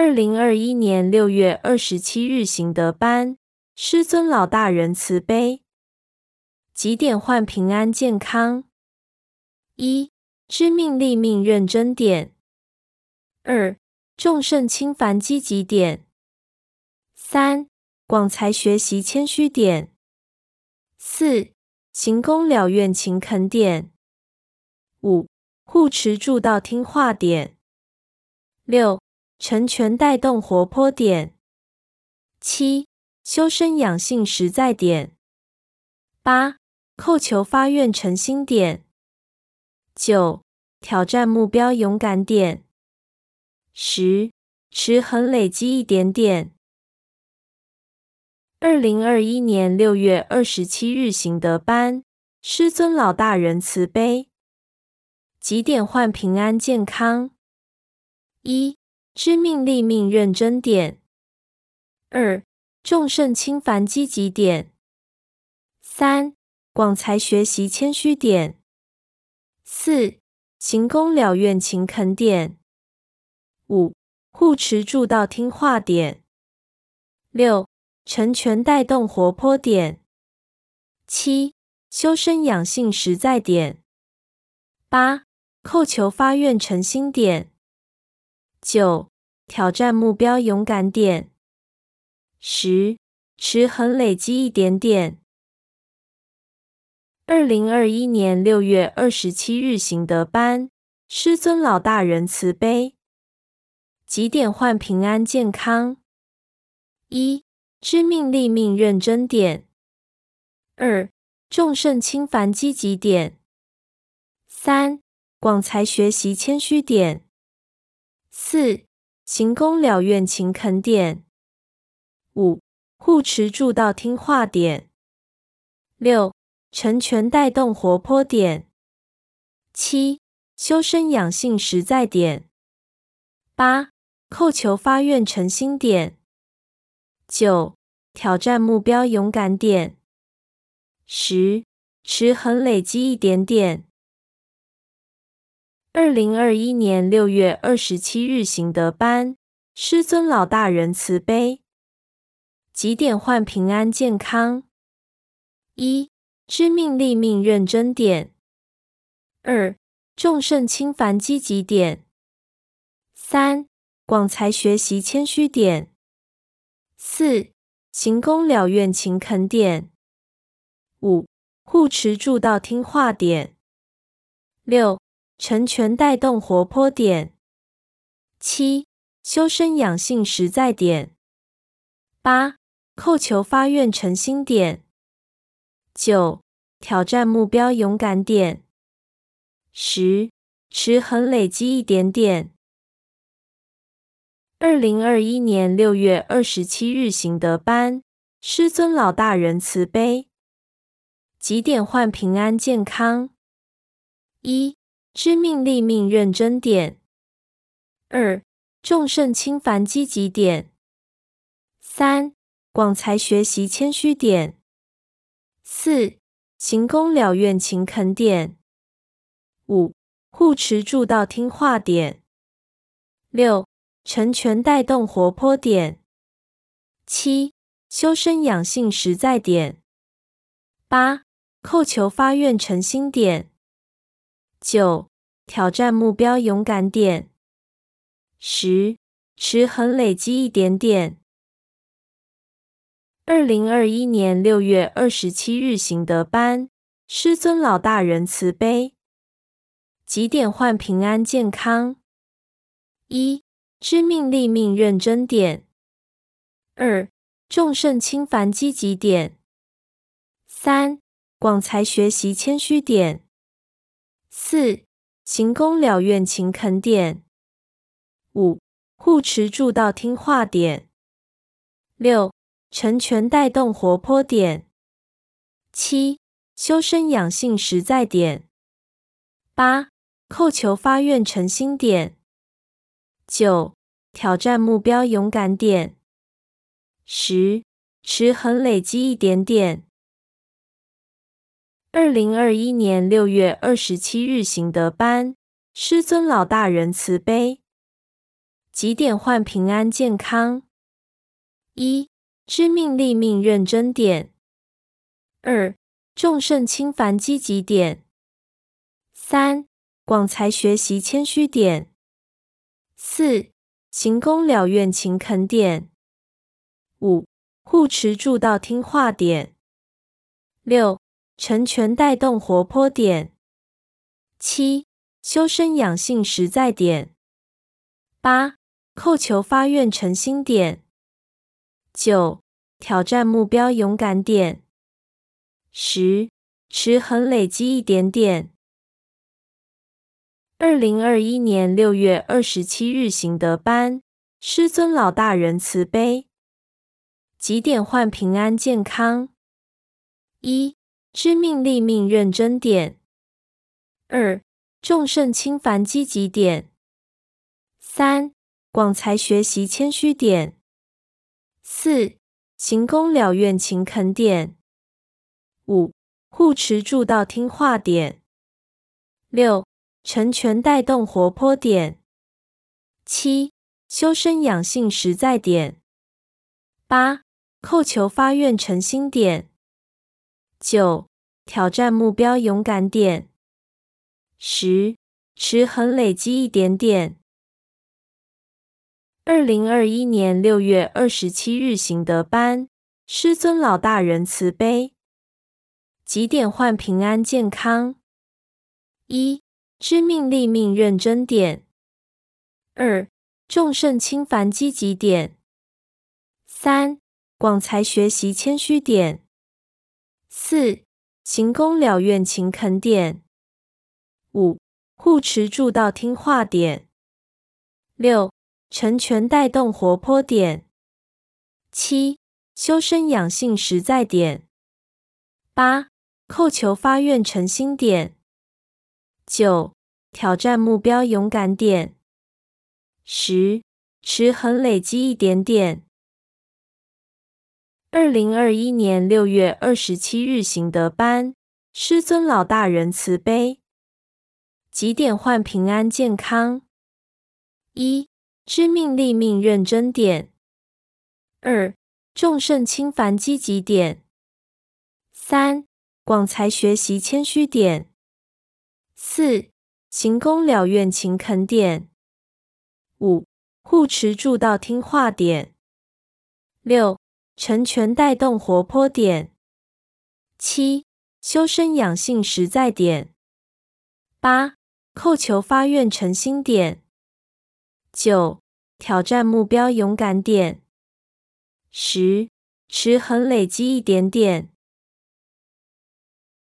二零二一年六月二十七日行德班，师尊老大人慈悲，几点换平安健康？一知命立命认真点。二众圣轻凡积极点。三广才学习谦虚点。四行功了愿勤恳点。五护持住道听话点。六成全带动活泼点。七修身养性实在点。八叩求发愿诚心点。九挑战目标勇敢点。十持恒累积一点点。二零二一年六月二十七日行德班，师尊老大人慈悲，几点换平安健康？一知命立命认真点。二众圣轻凡积极点。三广才学习谦虚点。四行功了愿勤恳点。五护持住道听话点。六成全带动活泼点，七修身养性实在点，八叩求发愿诚心点，九挑战目标勇敢点，十持恒累积一点点。二零二一年六月二十七日行德班，师尊老大人慈悲，几点换平安健康？一知命立命认真点。二众圣轻凡积极点。三广才学习谦虚点。四行功了愿勤恳点。五护持住道听话点。六成全带动活泼点。七修身养性实在点。八叩求发愿诚心点。九挑战目标勇敢点。十持恒累积一点点。二零二一年六月二十七日行德班，师尊老大人慈悲，几点换平安健康？一知命立命认真点。二众圣轻凡积极点。三广才学习谦虚点。四行功了愿勤恳点。五护持住道听话点。六成全带动活泼点。七修身养性实在点。八叩求发愿诚心点。九挑战目标勇敢点。十持恒累积一点点。二零二一年六月二十七日行德班，师尊老大人慈悲，几点换平安健康？一知命立命认真点。二众圣轻凡积极点。三广才学习谦虚点。四行功了愿勤恳点。五护持助道听话点。六成全带动活泼点。七修身养性实在点。八叩求发愿诚心点。九挑战目标勇敢点。十持恒累积一点点。二零二一年六月二十七日行德班，师尊老大人慈悲，几点换平安健康？一知命立命认真点。二众圣轻凡积极点。三广才学习谦虚点。四行功了愿勤恳点。五护持住道听话点。六成全带动活泼点。七修身养性实在点。八叩求发愿诚心点。九挑战目标勇敢点。十持恒累积一点点。二零二一年六月二十七日行德班，师尊老大人慈悲，几点换平安健康？一、知命立命认真点；二、众胜轻凡积极点；三、广才学习谦虚点；四、行功了愿勤恳点；五、护持住道听话点；六、成全带动活泼点；七、修身养性实在点；八、叩求发愿诚心点；九、挑战目标勇敢点；十、持恒累积一点点。二零二一年六月二十七日行德班，师尊老大人慈悲，几点换平安健康？一、知命立命认真点；二、众圣轻凡积极点；三、广才学习谦虚点；四、行功了愿勤恳点；五、护持助道听话点；六。成全带动活泼点，七修身养性实在点，八叩求发愿诚心点，九挑战目标勇敢点，十持恒累积一点点。二零二一年六月二十七日行德班，师尊老大人慈悲，几点换平安健康？一。知命立命认真点；二、众圣轻凡积极点；三、广才学习谦虚点；四、行宫了愿勤恳点；五、护持住道听话点；六、成全带动活泼点；七、修身养性实在点；八、叩求发愿诚心点。九、挑战目标勇敢点；十、持恒累积一点点。二零二一年六月二十七日行德班，师尊老大人慈悲，几点换平安健康？一、知命立命认真点；二、众胜轻凡积极点；三、广才学习谦虚点。四、行功了愿勤恳点；五、护持住道听话点；六、成全带动活泼点；七、修身养性实在点；八、扣球发愿诚心点；九、挑战目标勇敢点；十、持恒累积一点点。